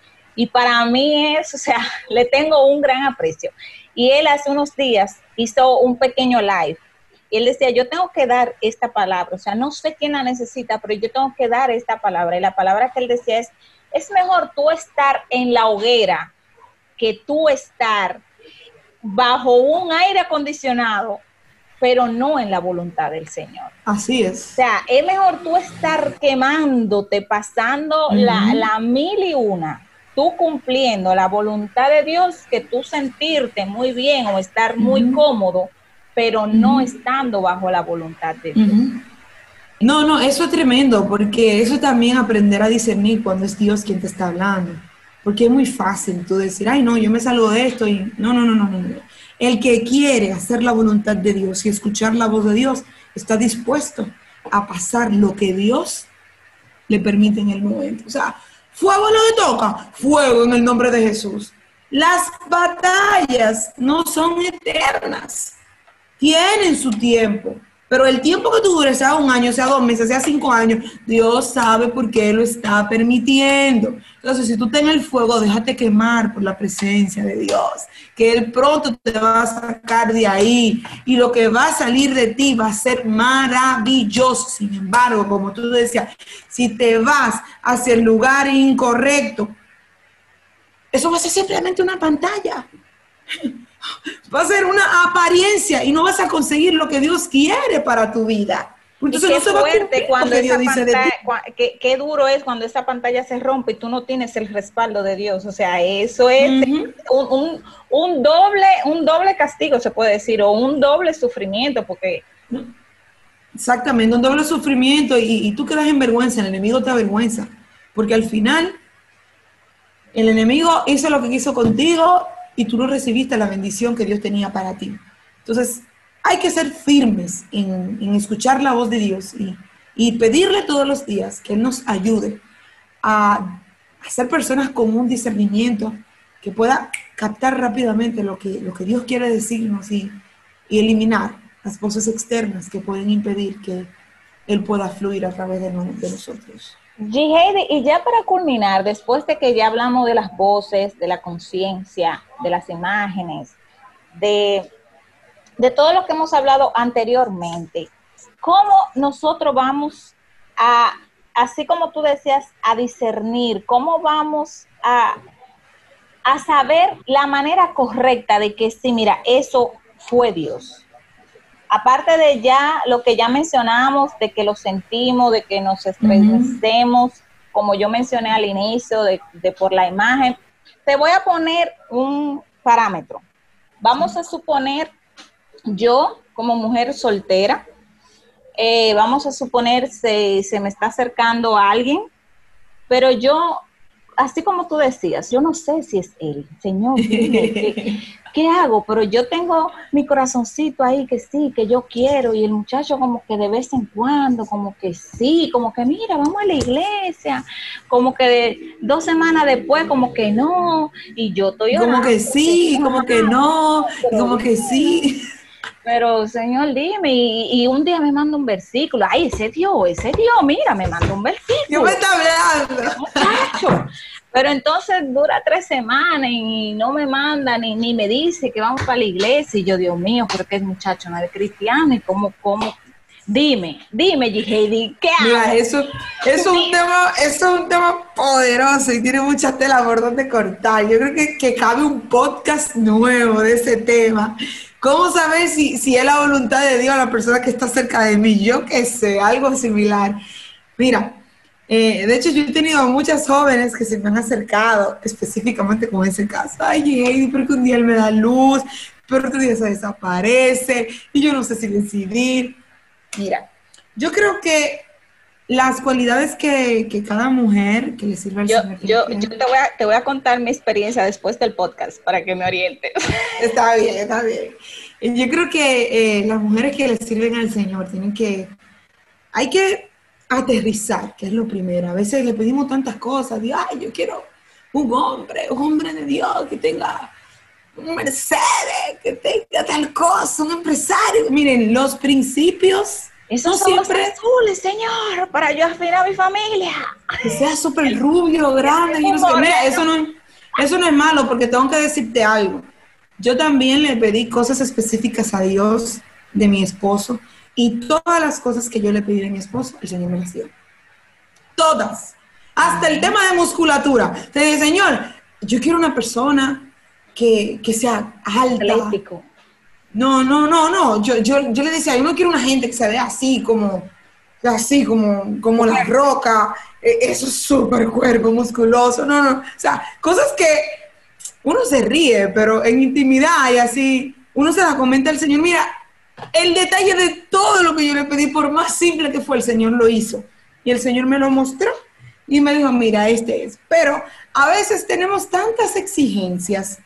para mí es, o sea, (laughs) le tengo un gran aprecio. Y él hace unos días hizo un pequeño live y él decía, yo tengo que dar esta palabra, o sea, no sé quién la necesita, pero yo tengo que dar esta palabra. Y la palabra que él decía es, es mejor tú estar en la hoguera que tú estar bajo un aire acondicionado pero no en la voluntad del Señor. Así es. O sea, es mejor tú estar quemándote, pasando la, mil y una, tú cumpliendo la voluntad de Dios, que tú sentirte muy bien o estar muy cómodo, pero no estando bajo la voluntad de Dios. No, no, eso es tremendo, porque eso también aprender a discernir cuando es Dios quien te está hablando. Porque es muy fácil tú decir, ay, no, yo me salgo de esto y no, no, no, no, no. El que quiere hacer la voluntad de Dios y escuchar la voz de Dios está dispuesto a pasar lo que Dios le permite en el momento. O sea, fuego no le toca, fuego en el nombre de Jesús. Las batallas no son eternas, tienen su tiempo. Pero el tiempo que tú dure, sea un año, sea dos meses, sea cinco años, Dios sabe por qué lo está permitiendo. Entonces, si tú tienes el fuego, déjate quemar por la presencia de Dios, que Él pronto te va a sacar de ahí y lo que va a salir de ti va a ser maravilloso. Sin embargo, como tú decías, si te vas hacia el lugar incorrecto, eso va a ser simplemente una pantalla va a ser una apariencia y no vas a conseguir lo que Dios quiere para tu vida. Entonces, qué fuerte cuando esa pantalla, qué, duro es cuando esa pantalla se rompe y tú no tienes el respaldo de Dios. O sea, eso es un, doble, un doble castigo, se puede decir, o un doble sufrimiento, porque... Exactamente, un doble sufrimiento y, y tú quedas en vergüenza, el enemigo te avergüenza, porque al final el enemigo hizo lo que quiso contigo y tú no recibiste la bendición que Dios tenía para ti. Entonces, hay que ser firmes en, escuchar la voz de Dios y, pedirle todos los días que nos ayude a, ser personas con un discernimiento que pueda captar rápidamente lo que, Dios quiere decirnos y, eliminar las voces externas que pueden impedir que Él pueda fluir a través de nosotros. G. y ya para culminar, después de que ya hablamos de las voces, de la conciencia, de las imágenes, de, de todo lo que hemos hablado anteriormente, ¿cómo nosotros vamos a, así como tú decías, a discernir, cómo vamos a, a saber la manera correcta de que sí, mira, eso fue Dios? Aparte de ya lo que ya mencionamos, de que lo sentimos, de que nos estresemos, como yo mencioné al inicio, de, por la imagen, te voy a poner un parámetro. Vamos a suponer yo como mujer soltera, eh, vamos a suponer se, se me está acercando a alguien, pero yo así como tú decías, yo no sé si es él, Señor, (laughs) ¿qué, hago? Pero yo tengo mi corazoncito ahí que sí, que yo quiero, y el muchacho como que de vez en cuando, como que sí, como que mira, vamos a la iglesia, como que dos semanas después, como que no, y yo estoy... Como que sí, como que no, como que sí. Pero, Señor, dime, y, un día me manda un versículo. Ay, ese Dios, ese Dios, mira, me manda un versículo. Yo me está hablando. Muchacho. Pero entonces dura tres semanas y no me manda ni, ni me dice que vamos para la iglesia. Y yo, Dios mío, porque es muchacho, no es cristiano. ¿Y cómo, cómo? Dime, dime, G.J.D., ¿qué hago? Mira, eso, es un tema, eso es un tema poderoso y tiene mucha tela por donde cortar. Yo creo que, que cabe un podcast nuevo de ese tema. ¿Cómo saber si, si es la voluntad de Dios a la persona que está cerca de mí? Yo qué sé, algo similar. Mira, eh, de hecho yo he tenido muchas jóvenes que se me han acercado específicamente con ese caso. Ay, Heidi, porque un día él me da luz, pero otro día se desaparece y yo no sé si decidir. Mira, Yo creo que las cualidades que, cada mujer que le sirve al yo, Señor. Yo, yo te, voy a, te voy a contar mi experiencia después del podcast para que me orientes. (laughs) Está bien, está bien. Yo creo que eh, las mujeres que le sirven al Señor tienen que, hay que aterrizar, que es lo primero. A veces le pedimos tantas cosas, de, ay, yo quiero un hombre, un hombre de Dios que tenga un Mercedes, que tenga tal cosa, un empresario. Miren, los principios esos son siempre azules, señor, para yo afinar a mi familia. Que sea súper rubio, grande. eso, no, eso no es malo, porque tengo que decirte algo. Yo también le pedí cosas específicas a Dios de mi esposo y todas las cosas que yo le pedí a mi esposo, el Señor me las dio. Todas. Hasta el tema de musculatura. Te dije, Señor, yo quiero una persona que, que sea alta. No, no, no, no. Yo, yo, yo le decía, yo no quiero una gente que se vea así, como, así, como, como la roca, e, eso es súper cuerpo, musculoso. No, no. O sea, cosas que uno se ríe, pero en intimidad y así, uno se la comenta al Señor. Mira, el detalle de todo lo que yo le pedí, por más simple que fue, el Señor lo hizo. Y el Señor me lo mostró y me dijo, mira, este es. Pero a veces tenemos tantas exigencias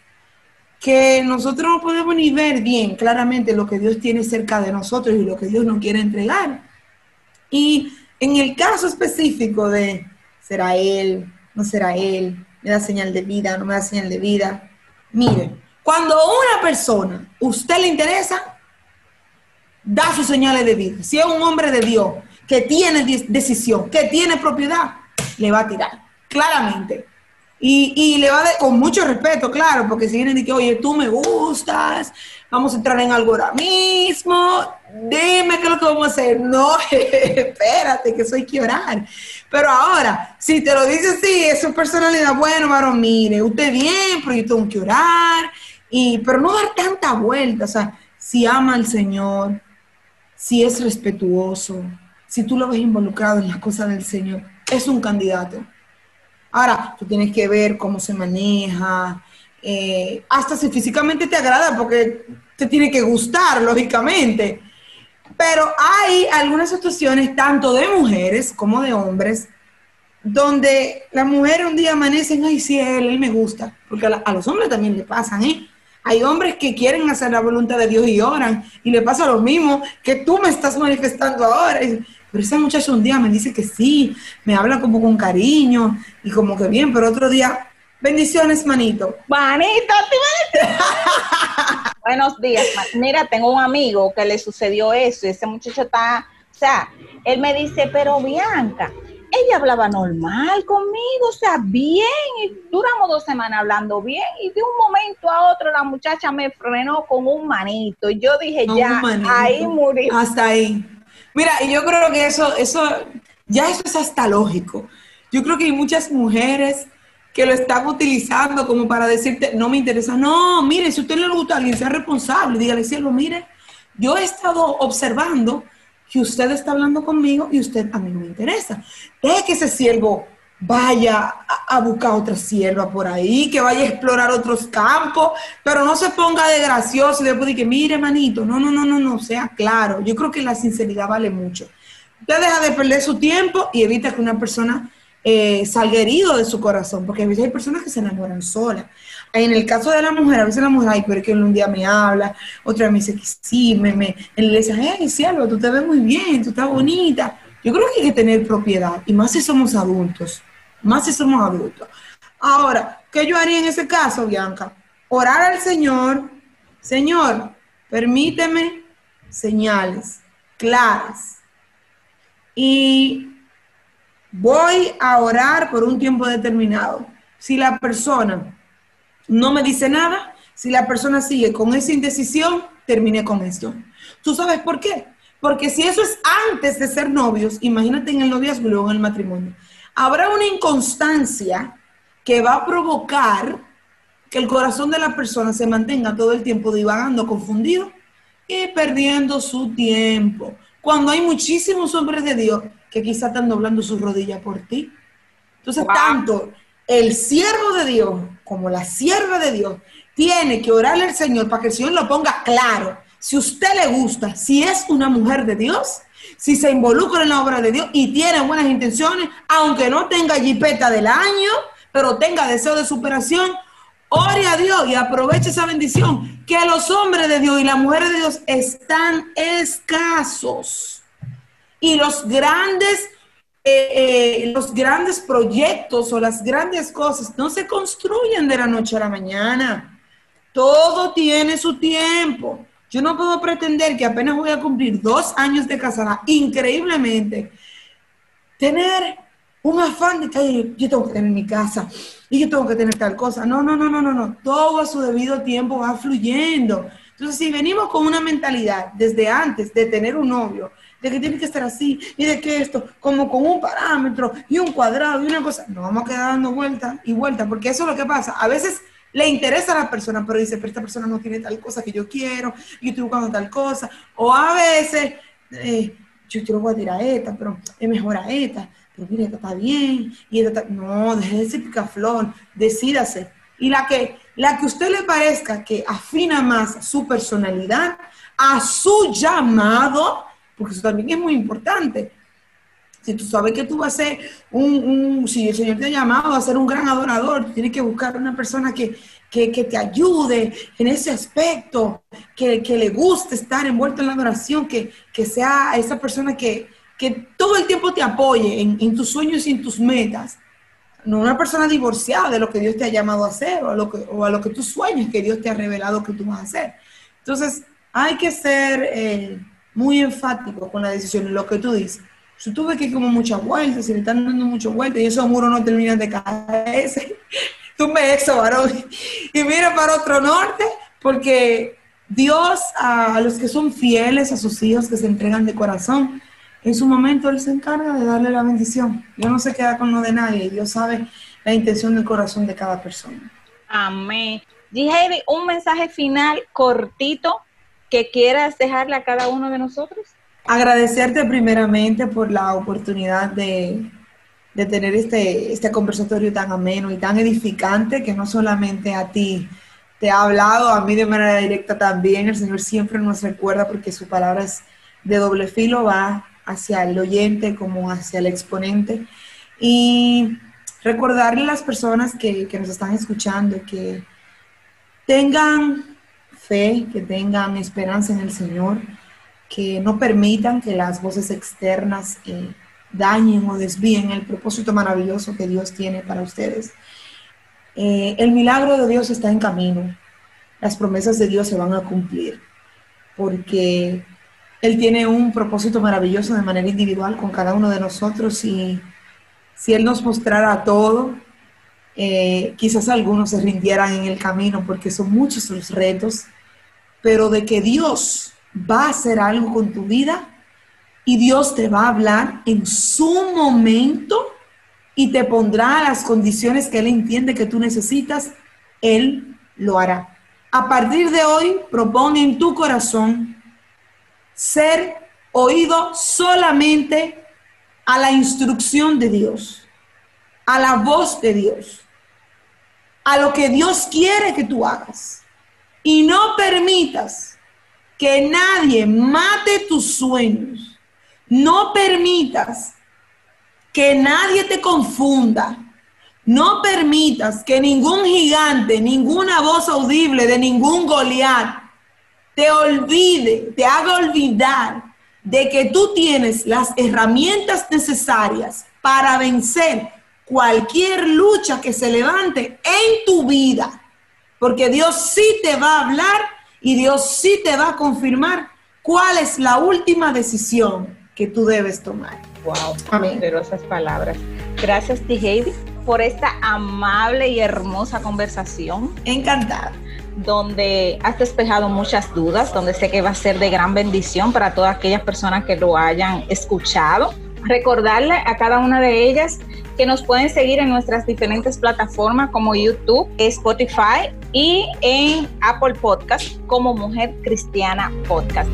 que nosotros no podemos ni ver bien claramente lo que Dios tiene cerca de nosotros y lo que Dios nos quiere entregar. Y en el caso específico de, ¿será Él? ¿No será Él? ¿Me da señal de vida? ¿No me da señal de vida? Miren, cuando una persona usted le interesa, da sus señales de vida. Si es un hombre de Dios que tiene decisión, que tiene propiedad, le va a tirar, claramente. Y, le va con mucho respeto, claro, porque si vienen y que, oye, tú me gustas, vamos a entrar en algo ahora mismo, dime qué es lo que vamos a hacer. No, (laughs) espérate, que soy que orar. Pero ahora, si te lo dice así, es su personalidad, bueno, varón, mire, usted bien, pero yo tengo que orar, y, pero no dar tanta vuelta, o sea, si ama al Señor, si es respetuoso, si tú lo ves involucrado en las cosas del Señor, es un candidato. Ahora, tú tienes que ver cómo se maneja, eh, hasta si físicamente te agrada, porque te tiene que gustar, lógicamente. Pero hay algunas situaciones, tanto de mujeres como de hombres, donde la mujer un día amanecen, ay, sí, él, él me gusta, porque a, los hombres también le pasan, ¿eh? Hay hombres que quieren hacer la voluntad de Dios y oran, y le pasa lo mismo que tú me estás manifestando ahora. Pero esa muchacha un día me dice que sí, me habla como con cariño y como que bien, pero otro día, bendiciones, manito. Manito, (laughs) Buenos días. Mira, tengo un amigo que le sucedió eso y ese muchacho está, o sea, él me dice, pero Bianca, ella hablaba normal conmigo, o sea, bien, y duramos dos semanas hablando bien, y de un momento a otro la muchacha me frenó con un manito, y yo dije, ya, ahí murió. Hasta ahí. Mira, y yo creo que eso, eso, ya eso es hasta lógico. Yo creo que hay muchas mujeres que lo están utilizando como para decirte, no me interesa. No, mire, si a usted le gusta a alguien, sea responsable, dígale, cielo, mire, yo he estado observando que usted está hablando conmigo y usted a mí no me interesa. Deje que ese siervo vaya a, buscar otra sierva por ahí, que vaya a explorar otros campos, pero no se ponga de gracioso y después de que, mire, manito, no, no, no, no, no, sea claro. Yo creo que la sinceridad vale mucho. Usted deja de perder su tiempo y evita que una persona eh, salga herido de su corazón, porque a veces hay personas que se enamoran solas. En el caso de la mujer, a veces la mujer, ay, pero es que un día me habla, otra me dice que sí, me, me, le dice, hey, cielo, tú te ves muy bien, tú estás bonita. Yo creo que hay que tener propiedad, y más si somos adultos más si somos adultos. Ahora, ¿qué yo haría en ese caso, Bianca? Orar al Señor, Señor, permíteme señales claras. Y voy a orar por un tiempo determinado. Si la persona no me dice nada, si la persona sigue con esa indecisión, terminé con esto. ¿Tú sabes por qué? Porque si eso es antes de ser novios, imagínate en el noviazgo y luego en el matrimonio habrá una inconstancia que va a provocar que el corazón de la persona se mantenga todo el tiempo divagando, confundido y perdiendo su tiempo. Cuando hay muchísimos hombres de Dios que quizá están doblando sus rodillas por ti. Entonces, tanto el siervo de Dios como la sierva de Dios tiene que orarle al Señor para que el Señor lo ponga claro. Si usted le gusta, si es una mujer de Dios, si se involucra en la obra de Dios y tiene buenas intenciones, aunque no tenga jipeta del año, pero tenga deseo de superación, ore a Dios y aproveche esa bendición, que los hombres de Dios y las mujeres de Dios están escasos. Y los grandes, eh, los grandes proyectos o las grandes cosas no se construyen de la noche a la mañana. Todo tiene su tiempo. Yo no puedo pretender que apenas voy a cumplir dos años de casada, increíblemente, tener un afán de que yo tengo que tener mi casa y yo tengo que tener tal cosa. No, no, no, no, no, no. Todo a su debido tiempo va fluyendo. Entonces, si venimos con una mentalidad desde antes de tener un novio, de que tiene que estar así y de que esto, como con un parámetro y un cuadrado y una cosa, nos vamos a quedar dando vuelta y vuelta, porque eso es lo que pasa. A veces le interesa a la persona, pero dice, pero esta persona no tiene tal cosa que yo quiero, yo estoy buscando tal cosa. O a veces, eh, yo, quiero voy a tirar esta, pero es mejor a esta, pero mire, esta está bien, y esta está... No, deje ese picaflor, decídase. Y la que, la que usted le parezca que afina más su personalidad, a su llamado, porque eso también es muy importante. Si tú sabes que tú vas a ser un, si el Señor te ha llamado a ser un gran adorador, tienes que buscar una persona que, te ayude en ese aspecto, que, le guste estar envuelto en la adoración, que, sea esa persona que, todo el tiempo te apoye en, tus sueños y en tus metas. No una persona divorciada de lo que Dios te ha llamado a hacer o a lo que, o a lo que tú sueñas que Dios te ha revelado que tú vas a hacer. Entonces, hay que ser eh, muy enfático con la decisión, lo que tú dices. Yo tuve que ir como muchas vueltas, y le están dando muchas vueltas y esos muros no terminan de caerse. (laughs) me eso, varón. Y mira para otro norte, porque Dios a los que son fieles, a sus hijos que se entregan de corazón, en su momento Él se encarga de darle la bendición. Dios no se queda con lo de nadie, Dios sabe la intención del corazón de cada persona. Amén. Dije un mensaje final cortito que quieras dejarle a cada uno de nosotros. Agradecerte primeramente por la oportunidad de, tener este, este conversatorio tan ameno y tan edificante que no solamente a ti te ha hablado, a mí de manera directa también. El Señor siempre nos recuerda porque su palabra es de doble filo, va hacia el oyente como hacia el exponente. Y recordarle a las personas que, que nos están escuchando que tengan que tengan esperanza en el Señor que no permitan que las voces externas eh, dañen o desvíen el propósito maravilloso que Dios tiene para ustedes. Eh, el milagro de Dios está en camino. Las promesas de Dios se van a cumplir porque Él tiene un propósito maravilloso de manera individual con cada uno de nosotros y si Él nos mostrara todo, eh, quizás algunos se rindieran en el camino porque son muchos los retos, pero de que Dios va a hacer algo con tu vida y Dios te va a hablar en su momento y te pondrá las condiciones que Él entiende que tú necesitas, Él lo hará. A partir de hoy, propone en tu corazón ser oído solamente a la instrucción de Dios, a la voz de Dios, a lo que Dios quiere que tú hagas. Y no permitas que nadie mate tus sueños. No permitas que nadie te confunda. No permitas que ningún gigante, ninguna voz audible de ningún Goliat te olvide, te haga olvidar de que tú tienes las herramientas necesarias para vencer cualquier lucha que se levante en tu vida. Porque Dios sí te va a hablar y Dios sí te va a confirmar cuál es la última decisión que tú debes tomar. Wow, Amén. poderosas palabras. Gracias, T. Heidi, por esta amable y hermosa conversación. Encantada. Donde has despejado muchas dudas, donde sé que va a ser de gran bendición para todas aquellas personas que lo hayan escuchado. Recordarle a cada una de ellas que nos pueden seguir en nuestras diferentes plataformas como YouTube, Spotify y en Apple Podcast como Mujer Cristiana Podcast.